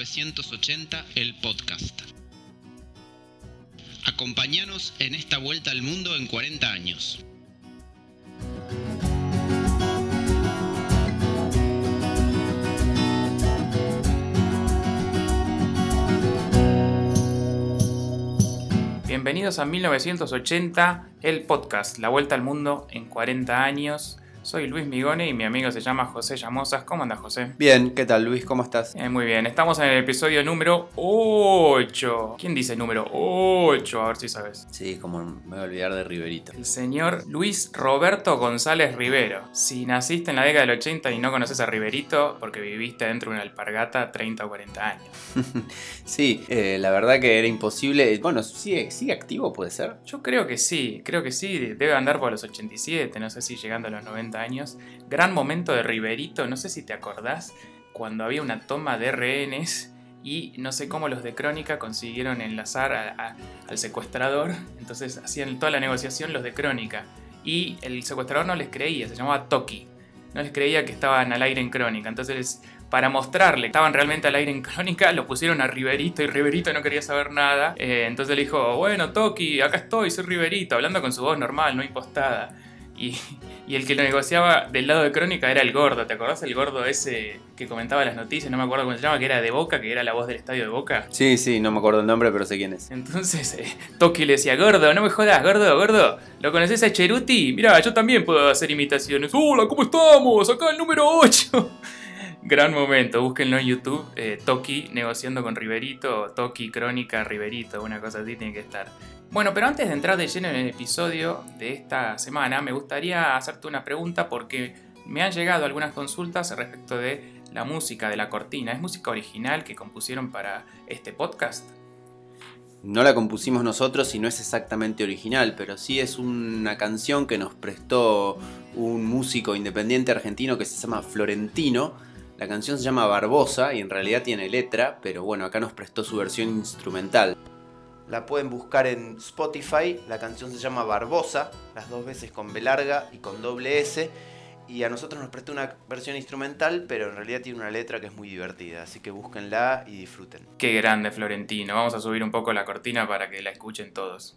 1980, el podcast. Acompáñanos en esta vuelta al mundo en 40 años. Bienvenidos a 1980, el podcast, la vuelta al mundo en 40 años. Soy Luis Migone y mi amigo se llama José Llamosas. ¿Cómo andas, José? Bien, ¿qué tal, Luis? ¿Cómo estás? Eh, muy bien, estamos en el episodio número 8. ¿Quién dice número 8? A ver si sabes. Sí, como me voy a olvidar de Riverito. El señor Luis Roberto González Rivero. Si naciste en la década del 80 y no conoces a Riverito, porque viviste dentro de una alpargata 30 o 40 años. sí, eh, la verdad que era imposible. Bueno, ¿sigue, ¿sigue activo, puede ser? Yo creo que sí, creo que sí. Debe andar por los 87, no sé si llegando a los 90 años. Gran momento de Riverito, no sé si te acordás, cuando había una toma de rehenes y no sé cómo los de Crónica consiguieron enlazar al secuestrador. Entonces hacían toda la negociación los de Crónica. Y el secuestrador no les creía, se llamaba Toki. No les creía que estaban al aire en Crónica. Entonces, para mostrarle que estaban realmente al aire en Crónica, lo pusieron a Riverito y Riverito no quería saber nada. Eh, entonces le dijo, bueno, Toki, acá estoy, soy Riverito, hablando con su voz normal, no impostada. Y, el que lo negociaba del lado de Crónica era el gordo. ¿Te acordás el gordo ese que comentaba las noticias? No me acuerdo cómo se llama, que era de Boca, que era la voz del estadio de Boca. Sí, sí, no me acuerdo el nombre, pero sé quién es. Entonces, eh, Toki le decía, gordo, no me jodas, gordo, gordo. ¿Lo conoces a Cheruti? Mira, yo también puedo hacer imitaciones. Hola, ¿cómo estamos? Acá el número 8. Gran momento, búsquenlo en YouTube. Eh, Toki negociando con Riverito, Toki Crónica Riverito, una cosa así tiene que estar. Bueno, pero antes de entrar de lleno en el episodio de esta semana, me gustaría hacerte una pregunta porque me han llegado algunas consultas respecto de la música de la cortina. ¿Es música original que compusieron para este podcast? No la compusimos nosotros y no es exactamente original, pero sí es una canción que nos prestó un músico independiente argentino que se llama Florentino. La canción se llama Barbosa y en realidad tiene letra, pero bueno, acá nos prestó su versión instrumental. La pueden buscar en Spotify. La canción se llama Barbosa, las dos veces con B larga y con doble S. Y a nosotros nos prestó una versión instrumental, pero en realidad tiene una letra que es muy divertida. Así que búsquenla y disfruten. Qué grande, Florentino. Vamos a subir un poco la cortina para que la escuchen todos.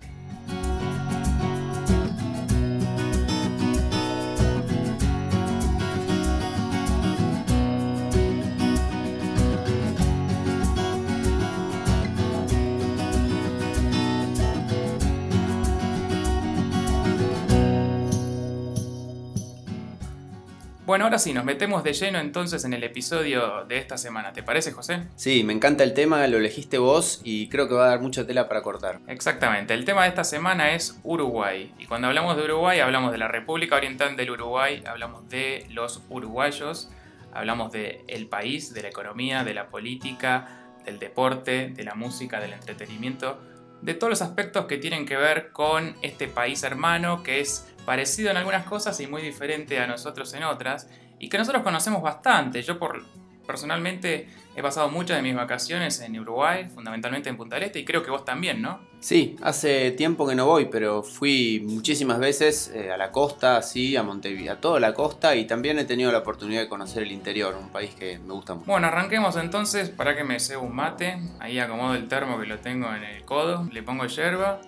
Bueno, ahora sí, nos metemos de lleno entonces en el episodio de esta semana. ¿Te parece, José? Sí, me encanta el tema, lo elegiste vos y creo que va a dar mucha tela para cortar. Exactamente, el tema de esta semana es Uruguay. Y cuando hablamos de Uruguay, hablamos de la República Oriental del Uruguay, hablamos de los uruguayos, hablamos del el país, de la economía, de la política, del deporte, de la música, del entretenimiento, de todos los aspectos que tienen que ver con este país hermano que es parecido en algunas cosas y muy diferente a nosotros en otras, y que nosotros conocemos bastante. Yo por, personalmente he pasado muchas de mis vacaciones en Uruguay, fundamentalmente en Punta del Este, y creo que vos también, ¿no? Sí, hace tiempo que no voy, pero fui muchísimas veces eh, a la costa, sí, a Montevideo, a toda la costa, y también he tenido la oportunidad de conocer el interior, un país que me gusta mucho. Bueno, arranquemos entonces para que me sea un mate. Ahí acomodo el termo que lo tengo en el codo, le pongo yerba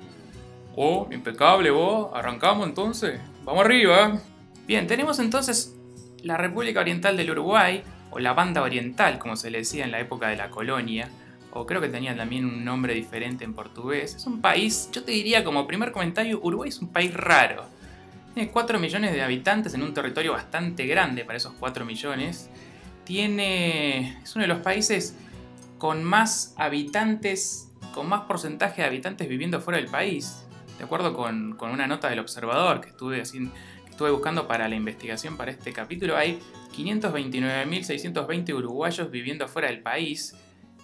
Oh, impecable vos. Arrancamos entonces. Vamos arriba. Bien, tenemos entonces la República Oriental del Uruguay, o la Banda Oriental, como se le decía en la época de la colonia, o creo que tenía también un nombre diferente en portugués. Es un país, yo te diría como primer comentario, Uruguay es un país raro. Tiene 4 millones de habitantes en un territorio bastante grande para esos 4 millones. Tiene. es uno de los países con más habitantes, con más porcentaje de habitantes viviendo fuera del país de acuerdo con, una nota del observador que estuve, estuve buscando para la investigación para este capítulo, hay 529.620 uruguayos viviendo fuera del país,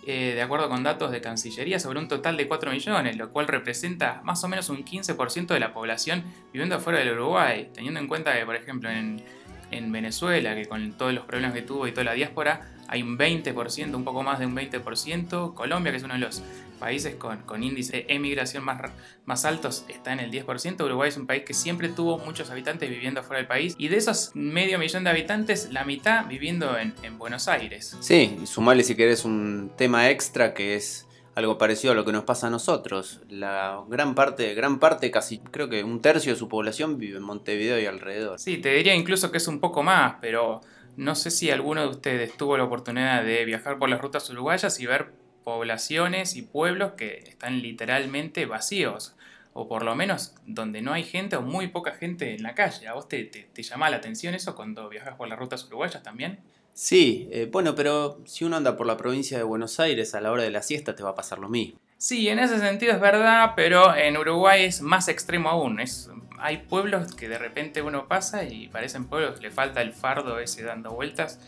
eh, de acuerdo con datos de Cancillería, sobre un total de 4 millones, lo cual representa más o menos un 15% de la población viviendo fuera del Uruguay, teniendo en cuenta que, por ejemplo, en en Venezuela, que con todos los problemas que tuvo y toda la diáspora, hay un 20%, un poco más de un 20%. Colombia, que es uno de los países con, con índice de emigración más, más altos, está en el 10%. Uruguay es un país que siempre tuvo muchos habitantes viviendo fuera del país. Y de esos medio millón de habitantes, la mitad viviendo en, en Buenos Aires. Sí, y sumale si querés un tema extra que es algo parecido a lo que nos pasa a nosotros. La gran parte, gran parte, casi creo que un tercio de su población vive en Montevideo y alrededor. Sí, te diría incluso que es un poco más, pero no sé si alguno de ustedes tuvo la oportunidad de viajar por las rutas uruguayas y ver poblaciones y pueblos que están literalmente vacíos. O por lo menos donde no hay gente o muy poca gente en la calle. ¿A vos te, te, te llama la atención eso cuando viajas por las rutas uruguayas también? Sí, eh, bueno, pero si uno anda por la provincia de Buenos Aires a la hora de la siesta te va a pasar lo mismo. Sí, en ese sentido es verdad, pero en Uruguay es más extremo aún. Es, hay pueblos que de repente uno pasa y parecen pueblos que le falta el fardo ese dando vueltas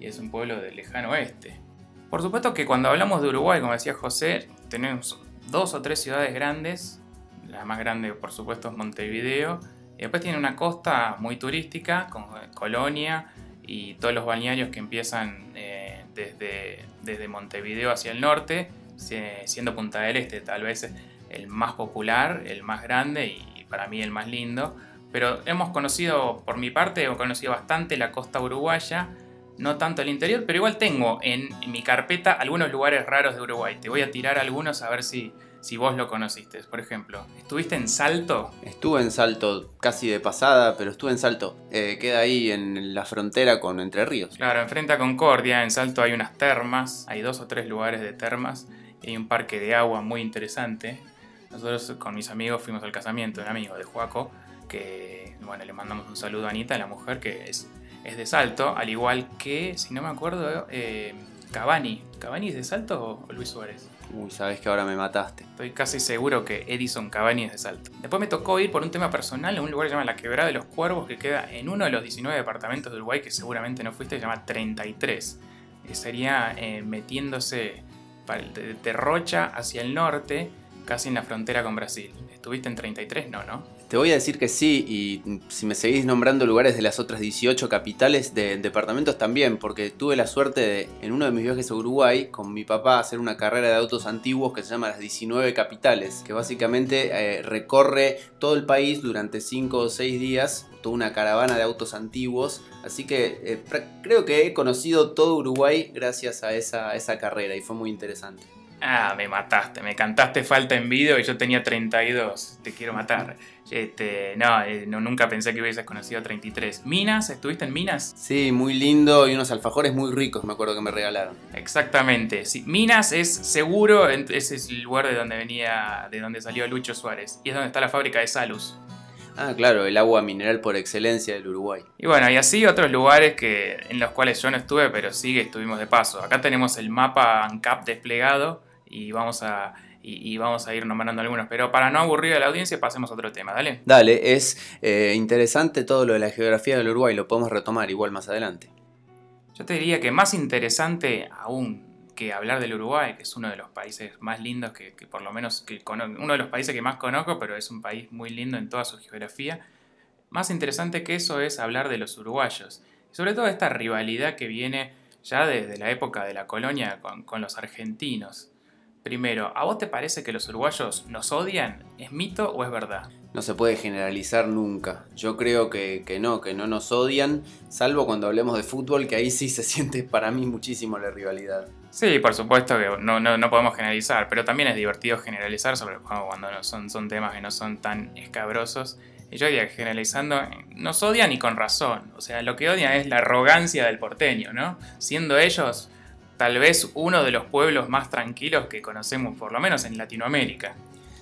y es un pueblo del lejano oeste. Por supuesto que cuando hablamos de Uruguay, como decía José, tenemos dos o tres ciudades grandes. La más grande, por supuesto, es Montevideo. Y después tiene una costa muy turística, con Colonia, y todos los balnearios que empiezan eh, desde, desde Montevideo hacia el norte, siendo Punta del Este tal vez el más popular, el más grande y para mí el más lindo. Pero hemos conocido, por mi parte, he conocido bastante la costa uruguaya, no tanto el interior, pero igual tengo en, mi carpeta algunos lugares raros de Uruguay. Te voy a tirar algunos a ver si, si vos lo conociste. Por ejemplo, ¿estuviste en Salto? Estuve en Salto casi de pasada, pero estuve en Salto. Eh, queda ahí en la frontera con Entre Ríos. Claro, enfrente a Concordia, en Salto hay unas termas, hay dos o tres lugares de termas y hay un parque de agua muy interesante. Nosotros con mis amigos fuimos al casamiento de un amigo de Juaco, que, bueno, le mandamos un saludo a Anita, la mujer que es, es de Salto, al igual que, si no me acuerdo, eh, Cavani. ¿Cavani es de Salto o Luis Suárez? Uy, sabes que ahora me mataste. Estoy casi seguro que Edison Cavani es de Salto. Después me tocó ir por un tema personal a un lugar que se llama La Quebrada de los Cuervos, que queda en uno de los 19 departamentos de Uruguay, que seguramente no fuiste, se llama 33. Que sería eh, metiéndose de, de Rocha hacia el norte, casi en la frontera con Brasil. ¿Estuviste en 33? No, ¿no? Te voy a decir que sí, y si me seguís nombrando lugares de las otras 18 capitales de departamentos también, porque tuve la suerte de, en uno de mis viajes a Uruguay, con mi papá, hacer una carrera de autos antiguos que se llama las 19 capitales, que básicamente eh, recorre todo el país durante 5 o 6 días, toda una caravana de autos antiguos, así que eh, creo que he conocido todo Uruguay gracias a esa, esa carrera y fue muy interesante. Ah, me mataste, me cantaste falta en video y yo tenía 32. Te quiero matar. Este, no, eh, no, nunca pensé que hubieses conocido 33. ¿Minas? ¿Estuviste en Minas? Sí, muy lindo y unos alfajores muy ricos, me acuerdo que me regalaron. Exactamente. Sí, Minas es seguro, ese es el lugar de donde venía, de donde salió Lucho Suárez. Y es donde está la fábrica de Salus. Ah, claro, el agua mineral por excelencia del Uruguay. Y bueno, y así otros lugares que, en los cuales yo no estuve, pero sí que estuvimos de paso. Acá tenemos el mapa ANCAP desplegado y vamos a, y, y, vamos a ir nombrando algunos. Pero para no aburrir a la audiencia, pasemos a otro tema, dale. Dale, es eh, interesante todo lo de la geografía del Uruguay, lo podemos retomar igual más adelante. Yo te diría que más interesante aún que hablar del Uruguay, que es uno de los países más lindos, que, que por lo menos que uno de los países que más conozco, pero es un país muy lindo en toda su geografía. Más interesante que eso es hablar de los uruguayos. Y sobre todo esta rivalidad que viene ya desde la época de la colonia con, con los argentinos. Primero, ¿a vos te parece que los uruguayos nos odian? ¿Es mito o es verdad? No se puede generalizar nunca. Yo creo que, que, no, que no nos odian, salvo cuando hablemos de fútbol, que ahí sí se siente para mí muchísimo la rivalidad. Sí, por supuesto que no, no, no podemos generalizar, pero también es divertido generalizar, sobre todo cuando no son, son temas que no son tan escabrosos. Y yo diría que generalizando, nos odian y con razón. O sea, lo que odian es la arrogancia del porteño, ¿no? Siendo ellos tal vez uno de los pueblos más tranquilos que conocemos, por lo menos en Latinoamérica.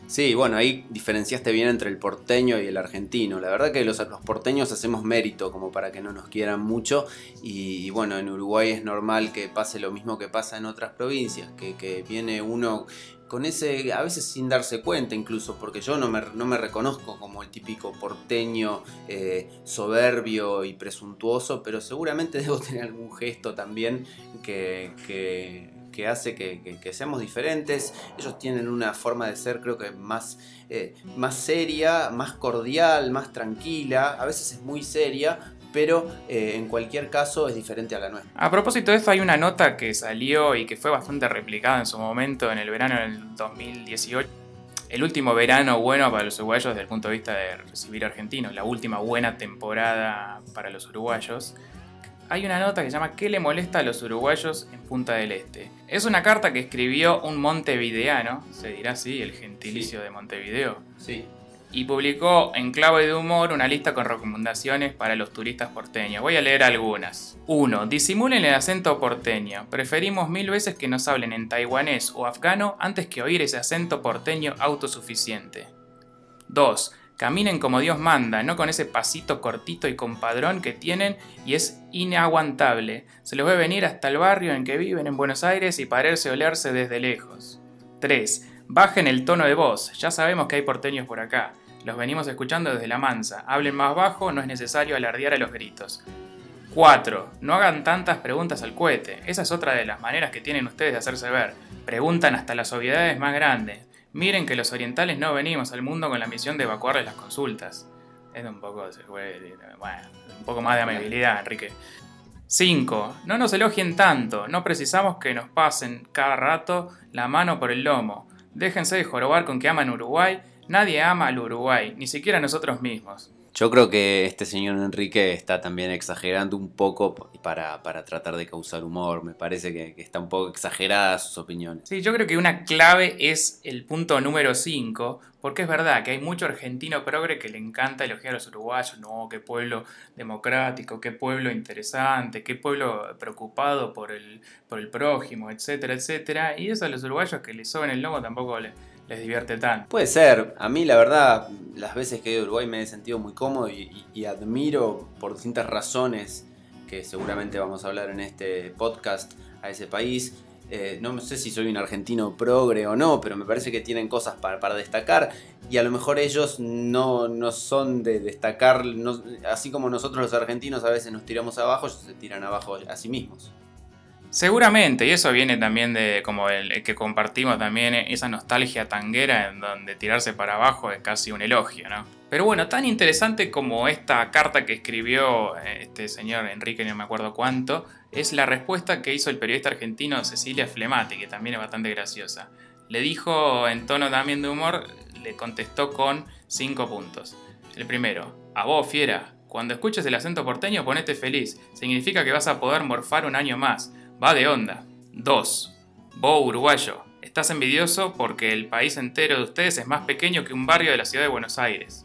Sí, bueno, ahí diferenciaste bien entre el porteño y el argentino. La verdad que los, los, porteños hacemos mérito como para que no nos quieran mucho y, bueno, en Uruguay es normal que pase lo mismo que pasa en otras provincias, que, que viene uno con ese, a veces sin darse cuenta incluso, porque yo no me, no me reconozco como el típico porteño eh, soberbio y presuntuoso, pero seguramente debo tener algún gesto también que, que, que hace que, seamos diferentes. Ellos tienen una forma de ser creo que más, eh, más seria, más cordial, más tranquila, a veces es muy seria, pero eh, en cualquier caso es diferente a la nuestra. A propósito de esto, hay una nota que salió y que fue bastante replicada en su momento en el verano del 2018. El último verano bueno para los uruguayos desde el punto de vista de recibir argentinos, la última buena temporada para los uruguayos. Hay una nota que se llama ¿Qué le molesta a los uruguayos en Punta del Este? Es una carta que escribió un montevideano, se dirá así, el gentilicio de Montevideo. Sí y publicó en clave de humor una lista con recomendaciones para los turistas porteños. Voy a leer algunas. 1. Disimulen el acento porteño. Preferimos mil veces que nos hablen en taiwanés o afgano antes que oír ese acento porteño autosuficiente. 2. Caminen como Dios manda, no con ese pasito cortito y compadrón que tienen y es inaguantable. Se los ve venir hasta el barrio en que viven en Buenos Aires y pararse olerse desde lejos. 3. Bajen el tono de voz, ya sabemos que hay porteños por acá. Los venimos escuchando desde la mansa. Hablen más bajo, no es necesario alardear a los gritos. 4. No hagan tantas preguntas al cohete. Esa es otra de las maneras que tienen ustedes de hacerse ver. Preguntan hasta las obviedades más grandes. Miren que los orientales no venimos al mundo con la misión de evacuarles las consultas. Es un poco, bueno, un poco más de amabilidad, Enrique. 5. No nos elogien tanto. No precisamos que nos pasen cada rato la mano por el lomo. Déjense de jorobar con que aman Uruguay. Nadie ama al Uruguay, ni siquiera nosotros mismos. Yo creo que este señor Enrique está también exagerando un poco para, tratar de causar humor. Me parece que, está un poco exagerada sus opiniones. Sí, yo creo que una clave es el punto número 5, porque es verdad que hay mucho argentino progre que le encanta elogiar a los uruguayos. No, qué pueblo democrático, qué pueblo interesante, qué pueblo preocupado por el, por el prójimo, etcétera, etcétera. Y eso a los uruguayos que les soben el lomo tampoco les les divierte tanto. Puede ser. A mí, la verdad, las veces que he ido a Uruguay me he sentido muy cómodo y, admiro por distintas razones que seguramente vamos a hablar en este podcast a ese país. Eh, no sé si soy un argentino progre o no, pero me parece que tienen cosas para, destacar y a lo mejor ellos no, no son de destacar, así como nosotros los argentinos a veces nos tiramos abajo, ellos se tiran abajo a sí mismos. Seguramente, y eso viene también de como el, que compartimos también esa nostalgia tanguera en donde tirarse para abajo es casi un elogio, ¿no? Pero bueno, tan interesante como esta carta que escribió eh, este señor Enrique, no me acuerdo cuánto, es la respuesta que hizo el periodista argentino Cecilia Flemati, que también es bastante graciosa. Le dijo en tono también de humor, le contestó con cinco puntos. El primero, a vos, fiera, cuando escuches el acento porteño ponete feliz, significa que vas a poder morfar un año más. Va de onda. 2. Vos, uruguayo, estás envidioso porque el país entero de ustedes es más pequeño que un barrio de la ciudad de Buenos Aires.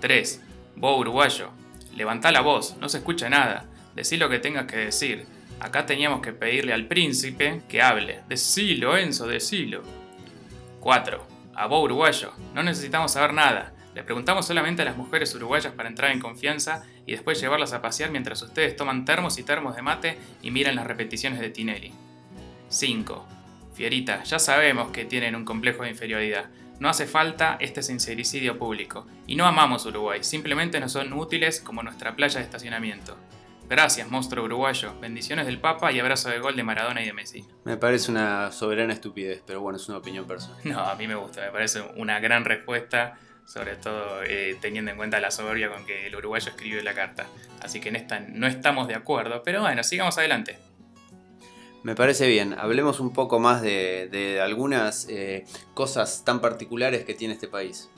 3. Vos, uruguayo, levantá la voz, no se escucha nada. Decí lo que tengas que decir. Acá teníamos que pedirle al príncipe que hable. Decilo, Enzo, decilo. 4. A vos, uruguayo, no necesitamos saber nada. Le preguntamos solamente a las mujeres uruguayas para entrar en confianza y después llevarlas a pasear mientras ustedes toman termos y termos de mate y miran las repeticiones de Tinelli. 5. Fierita, ya sabemos que tienen un complejo de inferioridad. No hace falta este sincericidio público. Y no amamos Uruguay, simplemente nos son útiles como nuestra playa de estacionamiento. Gracias, monstruo uruguayo. Bendiciones del Papa y abrazo de gol de Maradona y de Messi. Me parece una soberana estupidez, pero bueno, es una opinión personal. No, a mí me gusta, me parece una gran respuesta sobre todo eh, teniendo en cuenta la soberbia con que el uruguayo escribió la carta. Así que en esta no estamos de acuerdo, pero bueno, sigamos adelante. Me parece bien, hablemos un poco más de, algunas eh, cosas tan particulares que tiene este país.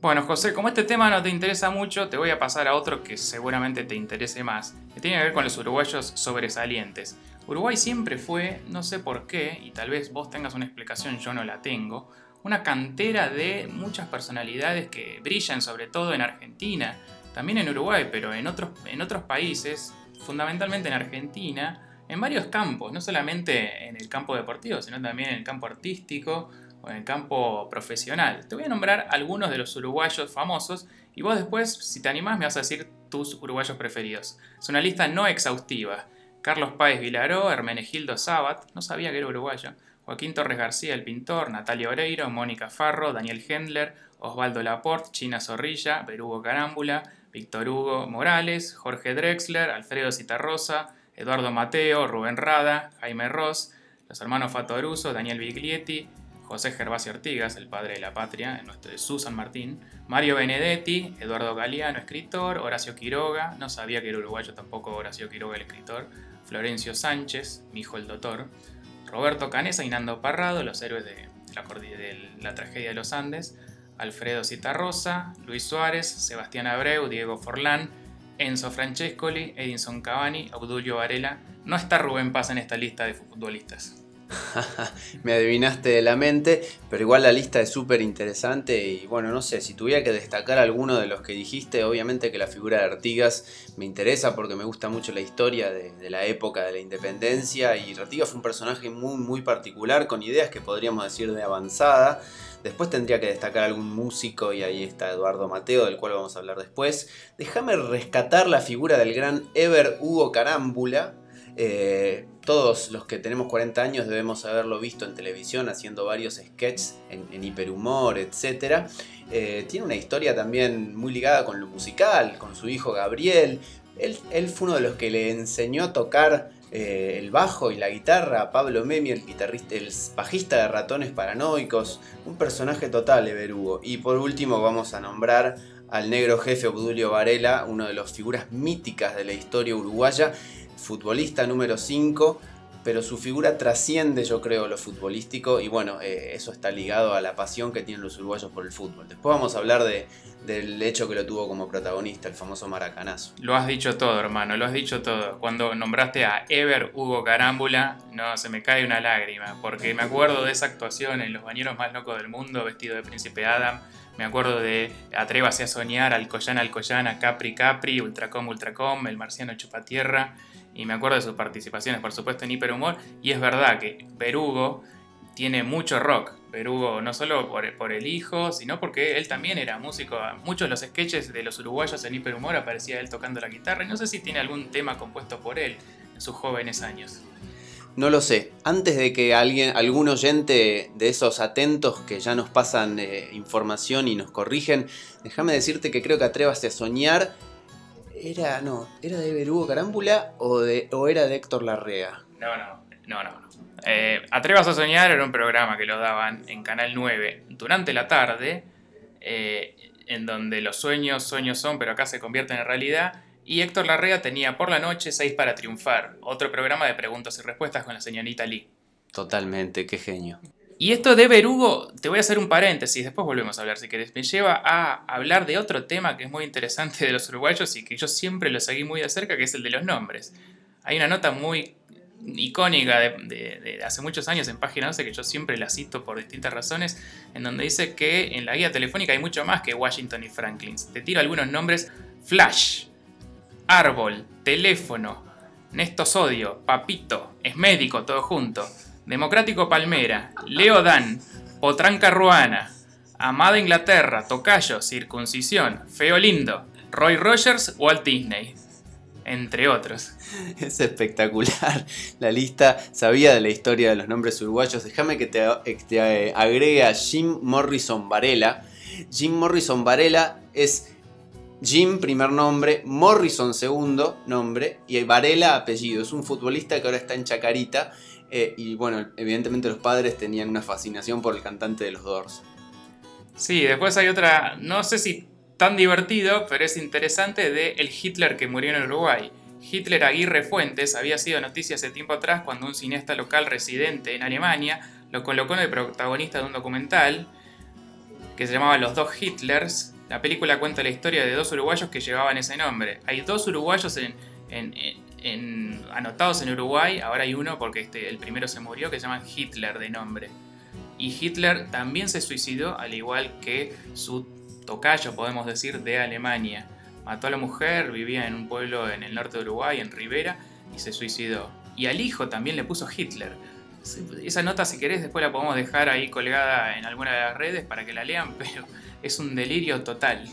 Bueno, José, como este tema no te interesa mucho, te voy a pasar a otro que seguramente te interese más, que tiene que ver con los uruguayos sobresalientes. Uruguay siempre fue, no sé por qué, y tal vez vos tengas una explicación, yo no la tengo, una cantera de muchas personalidades que brillan sobre todo en Argentina, también en Uruguay, pero en otros, en otros países, fundamentalmente en Argentina, en varios campos, no solamente en el campo deportivo, sino también en el campo artístico o en el campo profesional. Te voy a nombrar algunos de los uruguayos famosos y vos después, si te animás, me vas a decir tus uruguayos preferidos. Es una lista no exhaustiva. Carlos Páez Vilaró, Hermenegildo Sabat, no sabía que era uruguayo, Joaquín Torres García, el pintor, Natalia Oreiro, Mónica Farro, Daniel Hendler, Osvaldo Laporte, China Zorrilla, Berugo Carámbula, Víctor Hugo Morales, Jorge Drexler, Alfredo Citarrosa, Eduardo Mateo, Rubén Rada, Jaime Ross, los hermanos Fatoruso, Daniel Biglietti, José Gervasio Artigas, el padre de la patria, nuestro de Susan Martín, Mario Benedetti, Eduardo Galeano, escritor, Horacio Quiroga, no sabía que era uruguayo tampoco Horacio Quiroga el escritor, Florencio Sánchez, mi hijo el doctor, Roberto Canesa y Parrado, los héroes de la, tragedia de los Andes, Alfredo Citarrosa, Luis Suárez, Sebastián Abreu, Diego Forlán, Enzo Francescoli, Edinson Cavani, Abdulio Varela. No está Rubén Paz en esta lista de futbolistas. Me adivinaste de la mente, pero igual la lista es súper interesante y bueno, no sé, si tuviera que destacar alguno de los que dijiste, obviamente que la figura de Artigas me interesa porque me gusta mucho la historia de, la época de la independencia y Artigas fue un personaje muy muy particular con ideas que podríamos decir de avanzada. Después tendría que destacar algún músico y ahí está Eduardo Mateo, del cual vamos a hablar después. Déjame rescatar la figura del gran Ever Hugo Carámbula, eh, todos los que tenemos 40 años debemos haberlo visto en televisión haciendo varios sketches en, hiperhumor, etc. Eh, tiene una historia también muy ligada con lo musical, con su hijo Gabriel. Él, fue uno de los que le enseñó a tocar eh, el bajo y la guitarra a Pablo Memi, el guitarrista, el bajista de Ratones Paranoicos. Un personaje total de Berugo. Y por último vamos a nombrar al negro jefe Obdulio Varela, una de las figuras míticas de la historia uruguaya futbolista número 5, pero su figura trasciende, yo creo, lo futbolístico y bueno, eh, eso está ligado a la pasión que tienen los uruguayos por el fútbol. Después vamos a hablar de, del hecho que lo tuvo como protagonista, el famoso maracanazo. Lo has dicho todo, hermano, lo has dicho todo. Cuando nombraste a Ever Hugo Carámbula, no, se me cae una lágrima, porque me acuerdo de esa actuación en Los Bañeros Más Locos del Mundo, vestido de Príncipe Adam. Me acuerdo de Atrévase a soñar, Alcoyana, Alcoyana, Capri, Capri, Ultracom, Ultracom, El Marciano Chupatierra y me acuerdo de sus participaciones, por supuesto, en Hiperhumor, y es verdad que Berugo tiene mucho rock. Berugo no solo por, el hijo, sino porque él también era músico. Muchos de los sketches de los uruguayos en Hiperhumor aparecía él tocando la guitarra, y no sé si tiene algún tema compuesto por él en sus jóvenes años. No lo sé. Antes de que alguien, algún oyente de esos atentos que ya nos pasan eh, información y nos corrigen, déjame decirte que creo que Atrévase a Soñar era, no, ¿era de Berugo Carámbula o, de, o era de Héctor Larrea? No, no, no, no. Eh, Atrevas a soñar era un programa que lo daban en Canal 9 durante la tarde, eh, en donde los sueños, sueños son, pero acá se convierten en realidad. Y Héctor Larrea tenía por la noche 6 para triunfar, otro programa de preguntas y respuestas con la señorita Lee. Totalmente, qué genio. Y esto de Berugo, te voy a hacer un paréntesis, después volvemos a hablar si querés. Me lleva a hablar de otro tema que es muy interesante de los uruguayos y que yo siempre lo seguí muy de cerca, que es el de los nombres. Hay una nota muy icónica de, hace muchos años en página 11 que yo siempre la cito por distintas razones, en donde dice que en la guía telefónica hay mucho más que Washington y Franklin. Te tiro algunos nombres: Flash, Árbol, Teléfono, Néstor Sodio, Papito, es médico, todo junto. Democrático Palmera, Leo Dan, Potranca Ruana, Amada Inglaterra, Tocayo, Circuncisión, Feo Lindo, Roy Rogers, Walt Disney, entre otros. Es espectacular la lista. Sabía de la historia de los nombres uruguayos. Déjame que te, te agregue a Jim Morrison Varela. Jim Morrison Varela es Jim, primer nombre, Morrison, segundo nombre, y Varela, apellido. Es un futbolista que ahora está en Chacarita eh, y bueno, evidentemente los padres tenían una fascinación por el cantante de los Doors. Sí, después hay otra, no sé si tan divertido, pero es interesante, de el Hitler que murió en Uruguay. Hitler Aguirre Fuentes había sido noticia hace tiempo atrás cuando un cineasta local residente en Alemania lo colocó en el protagonista de un documental que se llamaba Los dos Hitlers. La película cuenta la historia de dos uruguayos que llevaban ese nombre. Hay dos uruguayos en, anotados en Uruguay, ahora hay uno porque este, el primero se murió, que se llama Hitler de nombre. Y Hitler también se suicidó, al igual que su tocayo, podemos decir, de Alemania. Mató a la mujer, vivía en un pueblo en el norte de Uruguay, en Rivera, y se suicidó. Y al hijo también le puso Hitler. Esa nota, si querés, después la podemos dejar ahí colgada en alguna de las redes para que la lean, pero es un delirio total.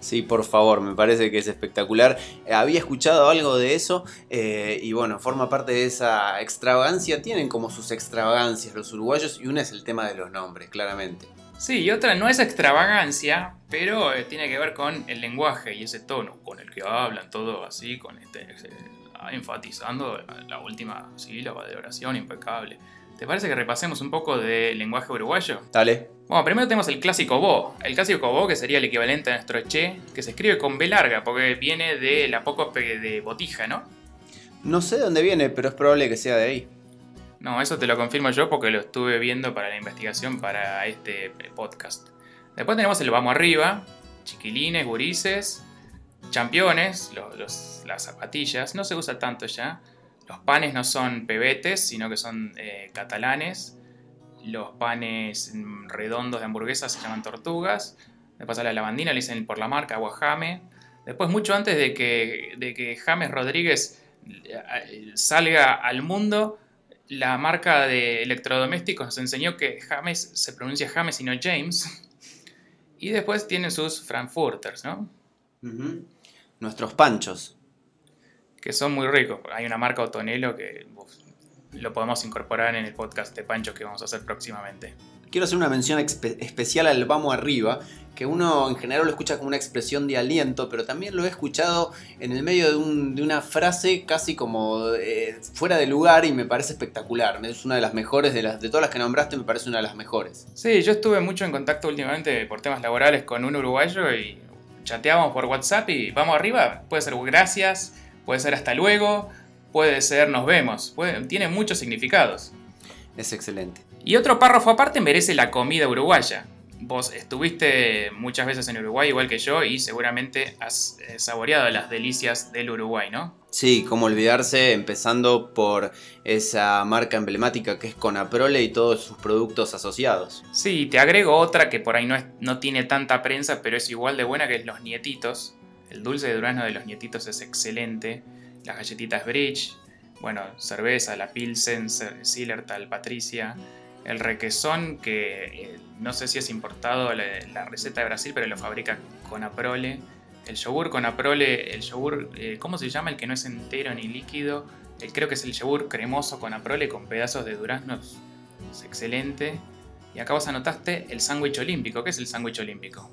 Sí, por favor, me parece que es espectacular. Eh, había escuchado algo de eso eh, y bueno, forma parte de esa extravagancia. Tienen como sus extravagancias los uruguayos y una es el tema de los nombres, claramente. Sí, y otra no es extravagancia, pero eh, tiene que ver con el lenguaje y ese tono con el que hablan, todo así, con este, enfatizando la última sílaba de oración impecable. ¿Te parece que repasemos un poco de lenguaje uruguayo? Dale. Bueno, primero tenemos el clásico bo. El clásico bo, que sería el equivalente a nuestro che, que se escribe con B larga, porque viene de la apócope de botija, ¿no? No sé de dónde viene, pero es probable que sea de ahí. No, eso te lo confirmo yo porque lo estuve viendo para la investigación para este podcast. Después tenemos el vamos arriba, chiquilines, gurises, championes, los- los- las zapatillas, no se usa tanto ya. Los panes no son pebetes, sino que son eh, catalanes. Los panes mm, redondos de hamburguesas se llaman tortugas. Después a la lavandina le dicen por la marca Aguajame. Después, mucho antes de que, de que James Rodríguez eh, salga al mundo, la marca de electrodomésticos nos enseñó que James se pronuncia James y no James. Y después tienen sus Frankfurters, ¿no? Nuestros panchos. Que son muy ricos. Hay una marca Otonelo que uf, lo podemos incorporar en el podcast de Pancho que vamos a hacer próximamente. Quiero hacer una mención especial al vamos arriba, que uno en general lo escucha como una expresión de aliento, pero también lo he escuchado en el medio de, un- de una frase casi como eh, fuera de lugar y me parece espectacular. Es una de las mejores, de, las, de todas las que nombraste, me parece una de las mejores. Sí, yo estuve mucho en contacto últimamente por temas laborales con un uruguayo y chateábamos por WhatsApp y vamos arriba. Puede ser gracias, puede ser hasta luego, puede ser nos vemos. Puede- tiene muchos significados. Es excelente. Y otro párrafo aparte merece la comida uruguaya. Vos estuviste muchas veces en Uruguay igual que yo y seguramente has eh, saboreado las delicias del Uruguay, ¿no? Sí, cómo olvidarse, empezando por esa marca emblemática que es Conaprole y todos sus productos asociados. Sí, te agrego otra que por ahí no, es- no tiene tanta prensa, pero es igual de buena que es los nietitos. El dulce de durazno de los nietitos es excelente. Las galletitas Bridge, bueno, cerveza, la Pilsen, Sillertal, Patricia. El requesón, que eh, no sé si es importado la, receta de Brasil, pero lo fabrica Conaprole. El yogur Conaprole, el yogur, eh, ¿cómo se llama? El que no es entero ni líquido. Eh, creo que es el yogur cremoso Conaprole con pedazos de durazno. Es, es excelente. Y acá vos anotaste el sándwich olímpico. ¿Qué es el sándwich olímpico?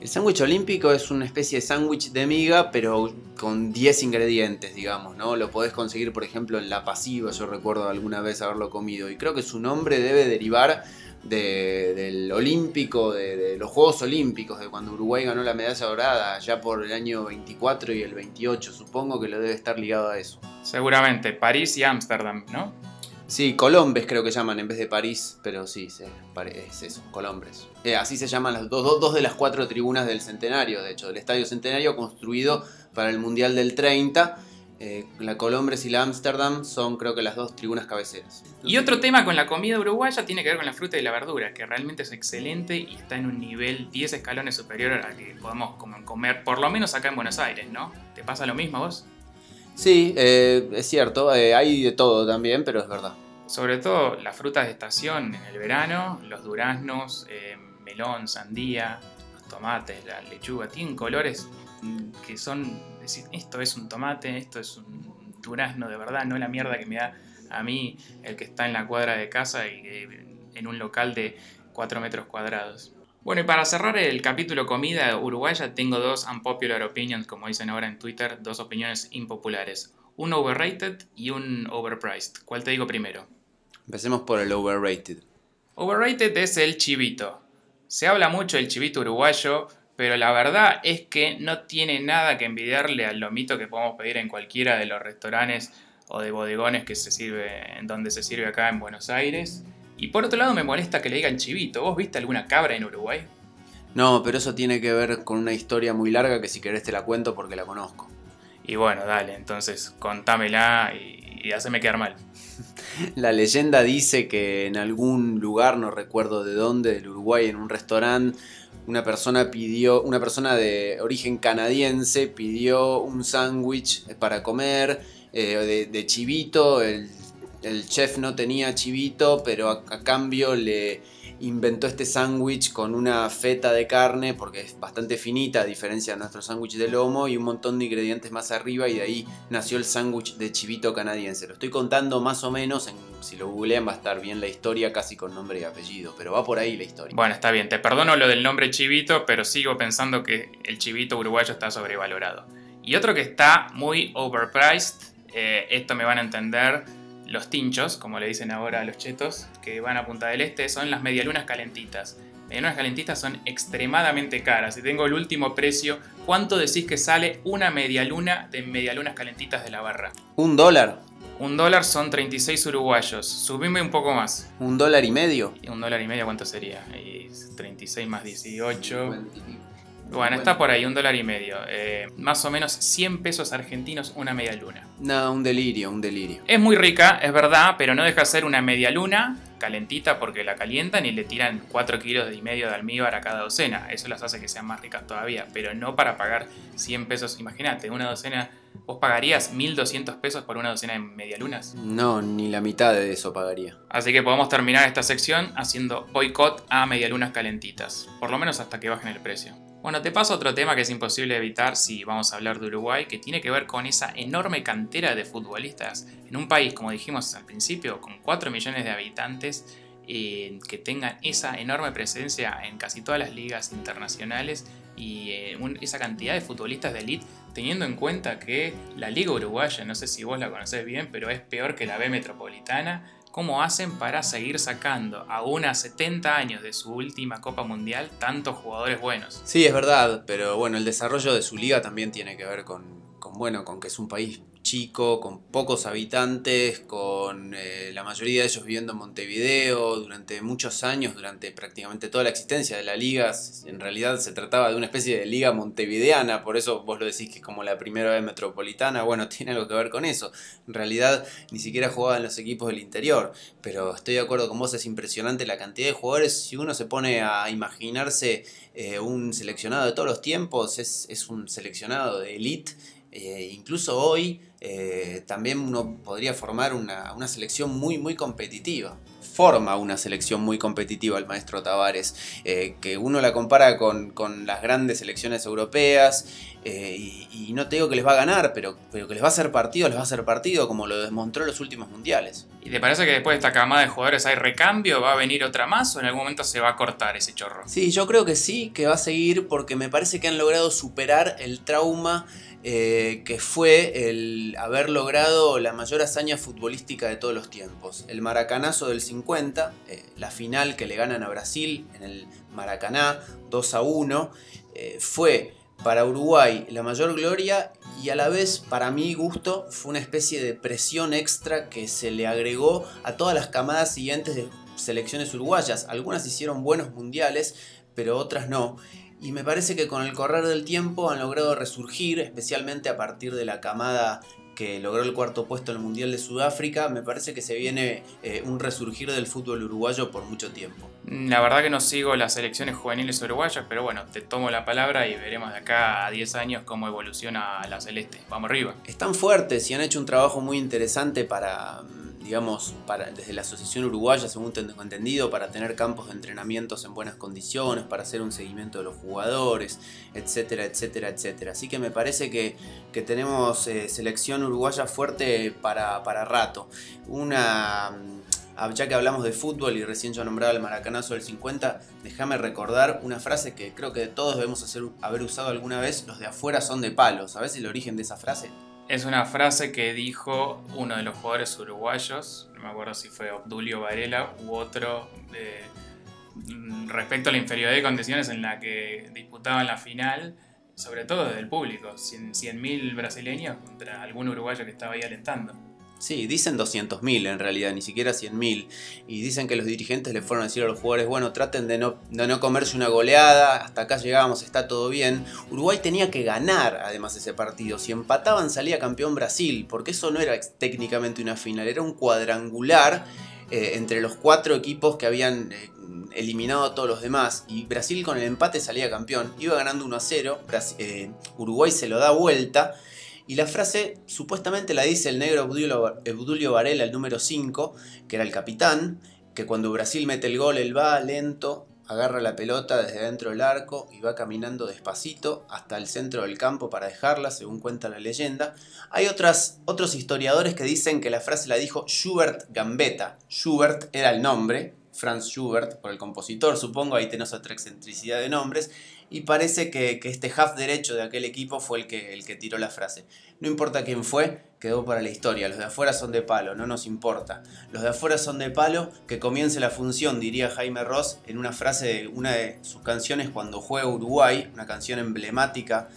El sándwich olímpico es una especie de sándwich de miga, pero con 10 ingredientes, digamos, ¿no? Lo podés conseguir, por ejemplo, en La Pasiva, yo recuerdo alguna vez haberlo comido, y creo que su nombre debe derivar de- del olímpico, de, los Juegos Olímpicos, de cuando Uruguay ganó la medalla dorada, ya por el año 24 y el 28, supongo que lo debe estar ligado a eso. Seguramente, París y Ámsterdam, ¿no? Sí, Colombes creo que llaman en vez de París, pero sí, sí, pare- es eso, Colombres. Eh, así se llaman las dos, dos, dos de las cuatro tribunas del Centenario, de hecho, del Estadio Centenario construido para el Mundial del 30. Eh, la Colombres y la Ámsterdam son creo que las dos tribunas cabeceras. Y otro tema con la comida uruguaya tiene que ver con la fruta y la verdura, que realmente es excelente y está en un nivel 10 escalones superior al que podemos comer, por lo menos acá en Buenos Aires, ¿no? ¿Te pasa lo mismo vos? Sí, eh, es cierto, eh, hay de todo también, pero es verdad. Sobre todo las frutas de estación en el verano, los duraznos, eh, melón, sandía, los tomates, la lechuga, tienen colores mm, que son, decir, esto es un tomate, esto es un durazno de verdad, no la mierda que me da a mí el que está en la cuadra de casa y eh, en un local de 4 metros cuadrados. Bueno, y para cerrar el capítulo comida uruguaya, tengo dos unpopular opinions, como dicen ahora en Twitter, dos opiniones impopulares. Un overrated y un overpriced. ¿Cuál te digo primero? Empecemos por el overrated. Overrated es el chivito. Se habla mucho del chivito uruguayo, pero la verdad es que no tiene nada que envidiarle al lomito que podemos pedir en cualquiera de los restaurantes o de bodegones que se sirve en donde se sirve acá en Buenos Aires. Y por otro lado me molesta que le digan chivito. ¿Vos viste alguna cabra en Uruguay? No, pero eso tiene que ver con una historia muy larga que si querés te la cuento porque la conozco. Y bueno, dale, entonces contámela y, y haceme quedar mal. La leyenda dice que en algún lugar, no recuerdo de dónde, del Uruguay, en un restaurante, una persona pidió, una persona de origen canadiense pidió un sándwich para comer eh, de, chivito. El, chef no tenía chivito, pero a cambio le inventó este sándwich con una feta de carne, porque es bastante finita a diferencia de nuestro sándwich de lomo, y un montón de ingredientes más arriba, y de ahí nació el sándwich de chivito canadiense. Lo estoy contando más o menos, en- si lo googlean va a estar bien la historia, casi con nombre y apellido, pero va por ahí la historia. Bueno, está bien, te perdono lo del nombre chivito, pero sigo pensando que el chivito uruguayo está sobrevalorado. Y otro que está muy overpriced, eh, esto me van a entender los tinchos, como le dicen ahora a los chetos, que van a Punta del Este, son las medialunas calentitas. Medialunas calentitas son extremadamente caras. Y tengo el último precio. ¿Cuánto decís que sale una medialuna de medialunas calentitas de la barra? ¿Un dólar? Un dólar son 36 uruguayos. Subime un poco más. ¿Un dólar y medio? ¿Y un dólar y medio cuánto sería? Y 36 más 18. Bueno, está por ahí, un dólar y medio. Eh, más o menos 100 pesos argentinos una media luna. No, un delirio, un delirio. Es muy rica, es verdad, pero no deja de ser una media luna calentita porque la calientan y le tiran 4 kilos y medio de almíbar a cada docena. Eso las hace que sean más ricas todavía, pero no para pagar 100 pesos. Imagínate, una docena, ¿vos pagarías 1200 pesos por una docena de medialunas? No, ni la mitad de eso pagaría. Así que podemos terminar esta sección haciendo boicot a medialunas calentitas, por lo menos hasta que bajen el precio. Bueno, te paso otro tema que es imposible evitar si vamos a hablar de Uruguay, que tiene que ver con esa enorme cantera de futbolistas en un país, como dijimos al principio, con 4 millones de habitantes, eh, que tengan esa enorme presencia en casi todas las ligas internacionales y eh, esa cantidad de futbolistas de elite, teniendo en cuenta que la liga uruguaya, no sé si vos la conocés bien, pero es peor que la B metropolitana cómo hacen para seguir sacando a unas 70 años de su última Copa Mundial tantos jugadores buenos. Sí, es verdad, pero bueno, el desarrollo de su liga también tiene que ver con, con bueno, con que es un país chico, con pocos habitantes, con eh, la mayoría de ellos viviendo en Montevideo durante muchos años, durante prácticamente toda la existencia de la liga. En realidad se trataba de una especie de liga montevideana, por eso vos lo decís que es como la primera vez metropolitana. Bueno, tiene algo que ver con eso. En realidad ni siquiera jugaban los equipos del interior, pero estoy de acuerdo con vos, es impresionante la cantidad de jugadores. Si uno se pone a imaginarse eh, un seleccionado de todos los tiempos, es, es un seleccionado de elite eh, incluso hoy eh, también uno podría formar una, una, selección muy, muy competitiva. Forma una selección muy competitiva el maestro Tavares, eh, que uno la compara con, con, las grandes selecciones europeas, y, y, no te digo que les va a ganar, pero, pero que les va a hacer partido, les va a hacer partido, como lo demostró en los últimos mundiales. ¿Y te parece que después de esta camada de jugadores hay recambio? ¿Va a venir otra más o en algún momento se va a cortar ese chorro? Sí, yo creo que sí, que va a seguir, porque me parece que han logrado superar el trauma eh, que fue el haber logrado la mayor hazaña futbolística de todos los tiempos. El Maracanazo del 50, eh, la final que le ganan a Brasil en el Maracaná 2 a 1, eh, fue para Uruguay la mayor gloria y a la vez, para mi gusto, fue una especie de presión extra que se le agregó a todas las camadas siguientes de selecciones uruguayas. Algunas hicieron buenos mundiales, pero otras no y me parece que con el correr del tiempo han logrado resurgir, especialmente a partir de la camada que logró el cuarto puesto en el Mundial de Sudáfrica, me parece que se viene eh, un resurgir del fútbol uruguayo por mucho tiempo. La verdad que no sigo las selecciones juveniles uruguayas, pero bueno, te tomo la palabra y veremos de acá a 10 años cómo evoluciona la celeste. Vamos arriba. Están fuertes y han hecho un trabajo muy interesante para digamos, desde la Asociación Uruguaya, según tengo entendido, para tener campos de entrenamientos en buenas condiciones, para hacer un seguimiento de los jugadores, etcétera, etcétera, etcétera. Así que me parece que, tenemos eh, selección uruguaya fuerte para, para rato. Una mm, ya que hablamos de fútbol y recién yo nombraba el maracanazo del 50, déjame recordar una frase que creo que todos debemos hacer, haber usado alguna vez, los de afuera son de palos. ¿Sabes el origen de esa frase? Es una frase que dijo uno de los jugadores uruguayos, no me acuerdo si fue Obdulio Varela u otro, mm, respecto a la inferioridad de condiciones en la que disputaban la final, sobre todo desde el público, 100.000 brasileños contra algún uruguayo que estaba ahí alentando. Sí, dicen 200.000 en realidad, ni siquiera 100.000. Y dicen que los dirigentes le fueron a decir a los jugadores, bueno, traten de no, no comerse una goleada, hasta acá llegamos, está todo bien. Uruguay tenía que ganar además ese partido. Si empataban salía campeón Brasil, porque eso no era técnicamente una final, era un cuadrangular eh, entre los cuatro equipos que habían... Eh, eliminado a todos los demás y Brasil con el empate salía campeón, iba ganando 1 a 0, eh, Uruguay se lo da vuelta y la frase supuestamente la dice el negro Eudulio Varela, el número 5, que era el capitán, que cuando Brasil mete el gol, él va lento, agarra la pelota desde dentro del arco y va caminando despacito hasta el centro del campo para dejarla, según cuenta la leyenda. Hay otras, otros historiadores que dicen que la frase la dijo Schubert Gambetta. Schubert era el nombre, Franz Schubert, por el compositor, supongo, ahí tenés otra excentricidad de nombres, y parece que, este half derecho de aquel equipo fue el que, el que tiró la frase. No importa quién fue, quedó para la historia, los de afuera son de palo, no nos importa. Los de afuera son de palo, que comience la función, diría Jaime Ross en una frase de una de sus canciones cuando juega Uruguay, una canción emblemática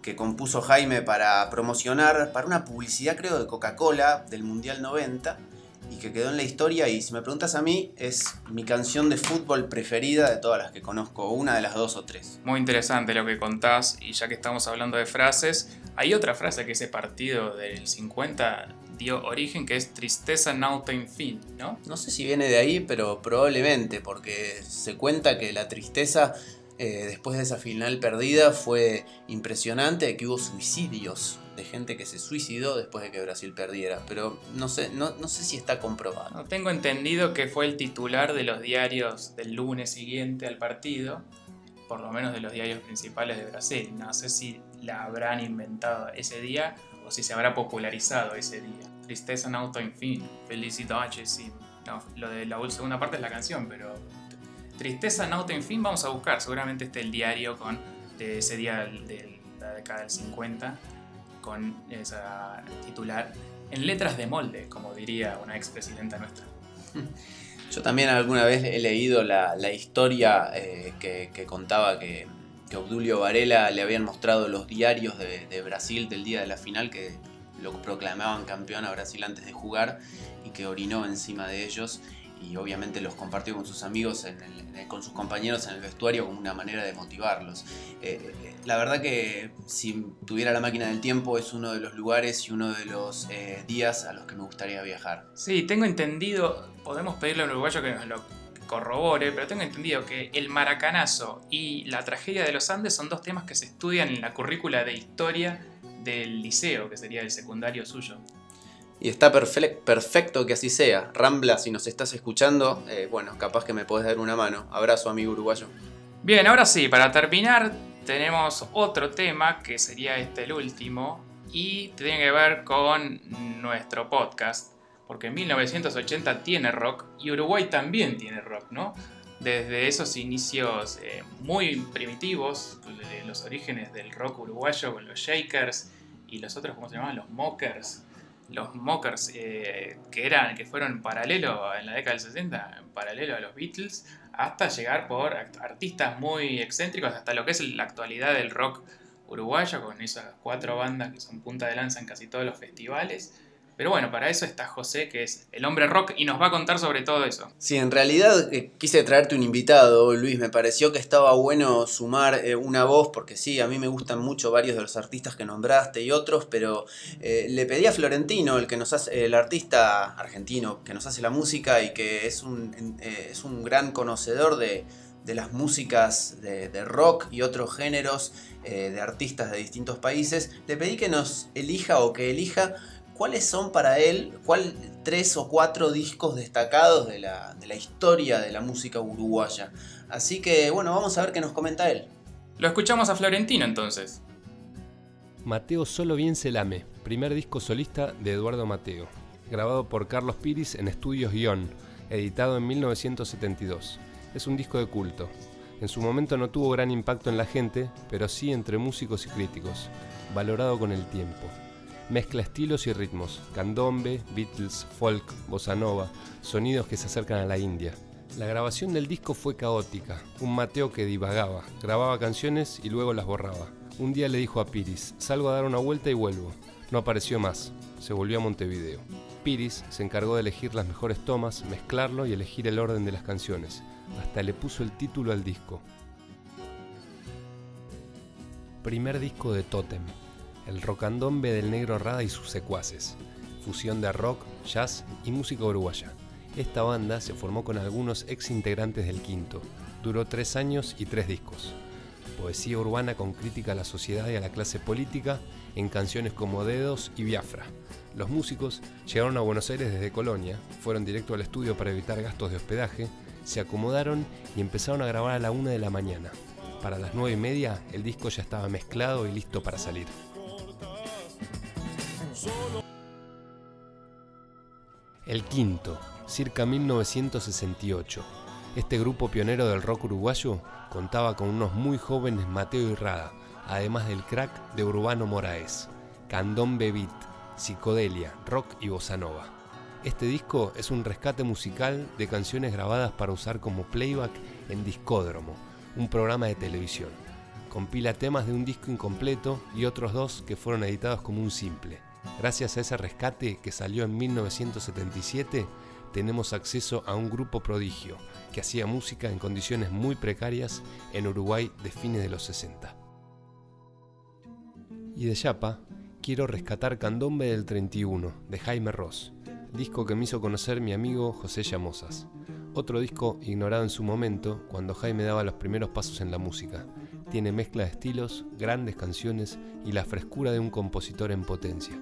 que compuso Jaime para promocionar, para una publicidad creo de Coca-Cola del Mundial 90 y que quedó en la historia y si me preguntas a mí es mi canción de fútbol preferida de todas las que conozco, una de las dos o tres. Muy interesante lo que contás y ya que estamos hablando de frases, hay otra frase que ese partido del 50 dio origen que es tristeza nauta fin, ¿no? No sé si viene de ahí, pero probablemente porque se cuenta que la tristeza eh, después de esa final perdida fue impresionante, que hubo suicidios gente que se suicidó después de que Brasil perdiera, pero no sé, no, no sé si está comprobado. No, tengo entendido que fue el titular de los diarios del lunes siguiente al partido, por lo menos de los diarios principales de Brasil. No sé si la habrán inventado ese día o si se habrá popularizado ese día. Tristeza en auto en fin, felicidades, sí. No, lo de la segunda parte es la canción, pero Tristeza en fin vamos a buscar. Seguramente esté el diario con de ese día de la década del 50 con esa titular en letras de molde, como diría una expresidenta nuestra. Yo también alguna vez he leído la, historia eh, que, contaba que, que, Obdulio Varela le habían mostrado los diarios de, de, Brasil del día de la final que lo proclamaban campeón a Brasil antes de jugar y que orinó encima de ellos y obviamente los compartió con sus amigos, con sus compañeros en el vestuario como una manera de motivarlos. Eh, eh, la verdad que si tuviera la máquina del tiempo es uno de los lugares y uno de los eh, días a los que me gustaría viajar. Sí, tengo entendido, podemos pedirle a un uruguayo que nos lo corrobore, pero tengo entendido que el maracanazo y la tragedia de los Andes son dos temas que se estudian en la currícula de historia del liceo, que sería el secundario suyo. Y está perfecto que así sea. Rambla, si nos estás escuchando, eh, bueno, capaz que me podés dar una mano. Abrazo, amigo uruguayo. Bien, ahora sí, para terminar, tenemos otro tema que sería este el último y tiene que ver con nuestro podcast. Porque en 1980 tiene rock y Uruguay también tiene rock, ¿no? Desde esos inicios eh, muy primitivos, los orígenes del rock uruguayo con los Shakers y los otros, ¿cómo se llaman? Los Mockers los Mockers eh, que, eran, que fueron paralelo en la década del 60, en paralelo a los Beatles, hasta llegar por artistas muy excéntricos, hasta lo que es la actualidad del rock uruguayo, con esas cuatro bandas que son punta de lanza en casi todos los festivales. Pero bueno, para eso está José, que es el hombre rock, y nos va a contar sobre todo eso. Sí, en realidad eh, quise traerte un invitado, Luis. Me pareció que estaba bueno sumar eh, una voz, porque sí, a mí me gustan mucho varios de los artistas que nombraste y otros, pero eh, le pedí a Florentino, el que nos hace, el artista argentino que nos hace la música y que es un, es un gran conocedor de, las músicas de, de, rock y otros géneros de artistas de distintos países, le pedí que nos elija o que elija ¿cuáles son para él, cuál tres o cuatro discos destacados de la, historia de la música uruguaya? Así que bueno, vamos a ver qué nos comenta él. Lo escuchamos a Florentino entonces. Mateo Solo Bien Celame, primer disco solista de Eduardo Mateo, grabado por Carlos Piris en Estudios Guión, editado en 1972. Es un disco de culto. En su momento no tuvo gran impacto en la gente, pero sí entre músicos y críticos, valorado con el tiempo. Mezcla estilos y ritmos, candombe, Beatles, folk, bossa nova, sonidos que se acercan a la India. La grabación del disco fue caótica, un Mateo que divagaba, grababa canciones y luego las borraba. Un día le dijo a Piris, salgo a dar una vuelta y vuelvo. No apareció más, se volvió a Montevideo. Piris se encargó de elegir las mejores tomas, mezclarlo y elegir el orden de las canciones. Hasta le puso el título al disco. Primer disco de Totem, el rocandombe del negro Rada y sus secuaces, fusión de rock, jazz y música uruguaya. Esta banda se formó con algunos ex integrantes del Quinto. Duró tres años y tres discos. Poesía urbana con crítica a la sociedad y a la clase política en canciones como Dedos y Biafra. Los músicos llegaron a Buenos Aires desde Colonia, fueron directo al estudio para evitar gastos de hospedaje, se acomodaron y empezaron a grabar a la una de la mañana. Para las nueve y media el disco ya estaba mezclado y listo para salir. El quinto, circa 1968. Este grupo pionero del rock uruguayo contaba con unos muy jóvenes Mateo y además del crack de Urbano Moraes, Candombe Beat, Psicodelia, Rock y Bossa Nova. Este disco es un rescate musical de canciones grabadas para usar como playback en Discódromo, un programa de televisión. Compila temas de un disco incompleto y otros dos que fueron editados como un simple. Gracias a ese rescate que salió en 1977, tenemos acceso a un grupo prodigio que hacía música en condiciones muy precarias en Uruguay de fines de los 60. Y de Yapa, quiero rescatar Candombe del 31, de Jaime Ross, disco que me hizo conocer mi amigo José Llamosas. Otro disco ignorado en su momento, cuando Jaime daba los primeros pasos en la música. Tiene mezcla de estilos, grandes canciones y la frescura de un compositor en potencia.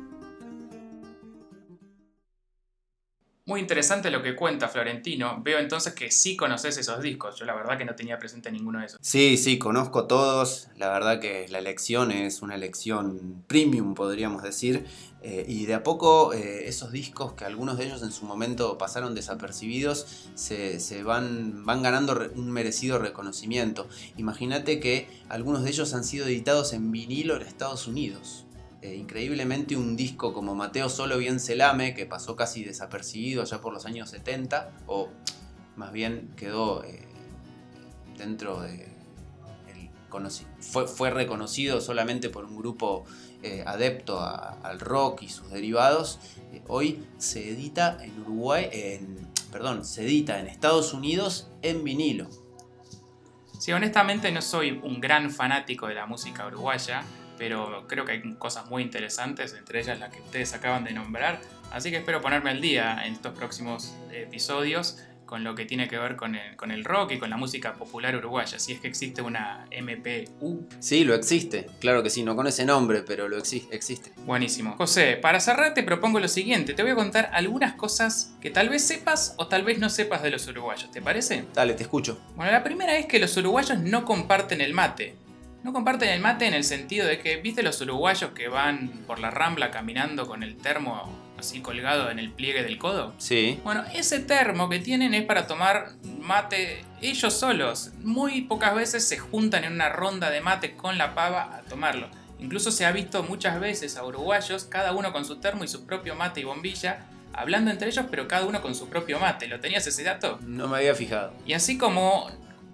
Muy interesante lo que cuenta Florentino. Veo entonces que sí conoces esos discos. Yo la verdad que no tenía presente ninguno de esos. Sí, sí, conozco todos. La verdad que la elección es una elección premium, podríamos decir. Eh, y de a poco eh, esos discos, que algunos de ellos en su momento pasaron desapercibidos, se, se van, van ganando un merecido reconocimiento. Imagínate que algunos de ellos han sido editados en vinilo en Estados Unidos. Eh, increíblemente un disco como Mateo Solo Bien Celame, que pasó casi desapercibido allá por los años 70, o más bien quedó eh, dentro de... fue, fue, reconocido solamente por un grupo eh, adepto al rock y sus derivados, hoy se edita en Uruguay, en, perdón, se edita en Estados Unidos en vinilo. Sí, honestamente no soy un gran fanático de la música uruguaya, pero creo que hay cosas muy interesantes, entre ellas las que ustedes acaban de nombrar. Así que espero ponerme al día en estos próximos episodios con lo que tiene que ver con el, con el rock y con la música popular uruguaya, si es que existe una MPU. Sí, lo existe, claro que sí, no con ese nombre, pero lo existe. Buenísimo. José, para cerrar te propongo lo siguiente, te voy a contar algunas cosas que tal vez sepas o tal vez no sepas de los uruguayos, ¿te parece? Dale, te escucho. Bueno, la primera es que los uruguayos no comparten el mate. No comparten el mate en el sentido de que, ¿viste los uruguayos que van por la rambla caminando con el termo así colgado en el pliegue del codo? Sí. Bueno, ese termo que tienen es para tomar mate ellos solos. Muy pocas veces se juntan en una ronda de mate con la pava a tomarlo. Incluso se ha visto muchas veces a uruguayos, cada uno con su termo y su propio mate y bombilla, hablando entre ellos, pero cada uno con su propio mate. ¿Lo tenías ese dato? No me había fijado. Y así como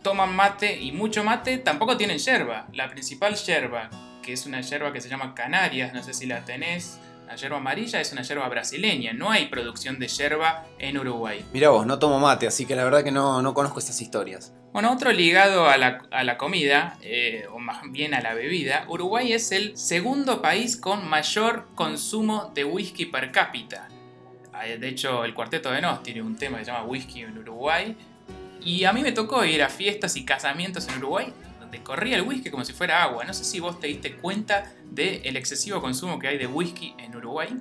toman mate y mucho mate, tampoco tienen yerba. La principal yerba, que es una yerba que se llama Canarias, no sé si la tenés. La yerba amarilla es una yerba brasileña, no hay producción de yerba en Uruguay. Mira vos, no tomo mate, así que la verdad que no, no conozco estas historias. Bueno, otro ligado a la, comida, eh, o más bien a la bebida, Uruguay es el segundo país con mayor consumo de whisky per cápita. Eh, de hecho, el Cuarteto de Nos tiene un tema que se llama Whisky en Uruguay, y a mí me tocó ir a fiestas y casamientos en Uruguay donde corría el whisky como si fuera agua. No sé si vos te diste cuenta del excesivo consumo que hay de whisky en Uruguay.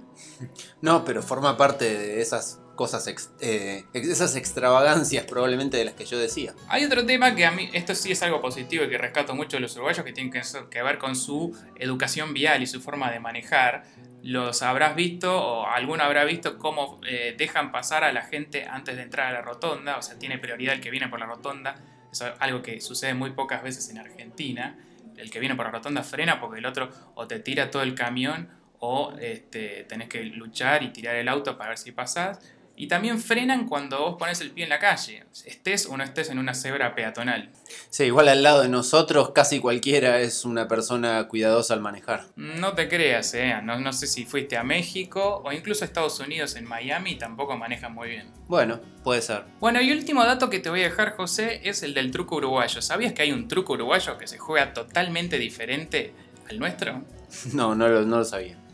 No, pero forma parte de esas cosas, eh, esas extravagancias probablemente de las que yo decía. Hay otro tema que a mí, esto sí es algo positivo y que rescato mucho de los uruguayos, que tiene que, ver con su educación vial y su forma de manejar los habrás visto o alguno habrá visto cómo eh, dejan pasar a la gente antes de entrar a la rotonda, o sea, tiene prioridad el que viene por la rotonda, es algo que sucede muy pocas veces en Argentina, el que viene por la rotonda frena porque el otro o te tira todo el camión o este, tenés que luchar y tirar el auto para ver si pasás. Y también frenan cuando vos pones el pie en la calle, estés o no estés en una cebra peatonal. Sí, igual al lado de nosotros casi cualquiera es una persona cuidadosa al manejar. No te creas, eh. no, no sé si fuiste a México o incluso a Estados Unidos, en Miami, tampoco manejan muy bien. Bueno, puede ser. Bueno, y último dato que te voy a dejar, José, es el del truco uruguayo. ¿Sabías que hay un truco uruguayo que se juega totalmente diferente al nuestro? No, no lo, no lo sabía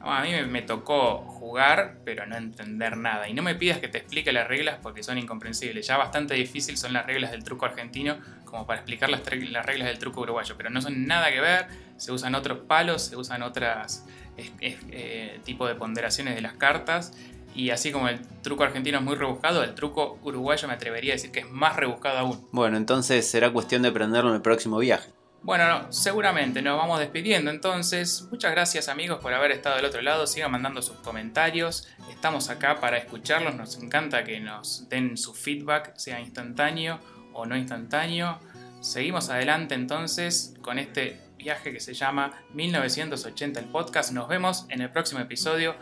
a mí me, tocó jugar, pero no entender nada. Y no me pidas que te explique las reglas porque son incomprensibles. Ya bastante difícil son las reglas del truco argentino como para explicar las, reglas del truco uruguayo. Pero no son nada que ver. Se usan otros palos, se usan otras eh, tipo de ponderaciones de las cartas. Y así como el truco argentino es muy rebuscado, el truco uruguayo me atrevería a decir que es más rebuscado aún. Bueno, entonces será cuestión de aprenderlo en el próximo viaje. Bueno, seguramente nos vamos despidiendo entonces. Muchas gracias amigos por haber estado del otro lado. Sigan mandando sus comentarios. Estamos acá para escucharlos. Nos encanta que nos den su feedback, sea instantáneo o no instantáneo. Seguimos adelante entonces con este viaje que se llama 1980 el podcast. Nos vemos en el próximo episodio.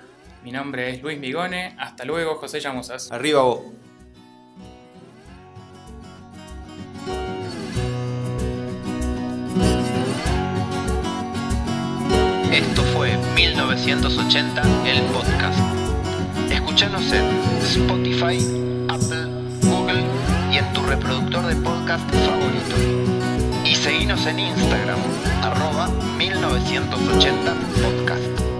Mi nombre es Luis Migone. Hasta luego, José Llamosas. Arriba vos. Esto fue 1980 el podcast. Escúchanos en Spotify, Apple, Google y en tu reproductor de podcast favorito. Y seguinos en Instagram, arroba 1980 podcast.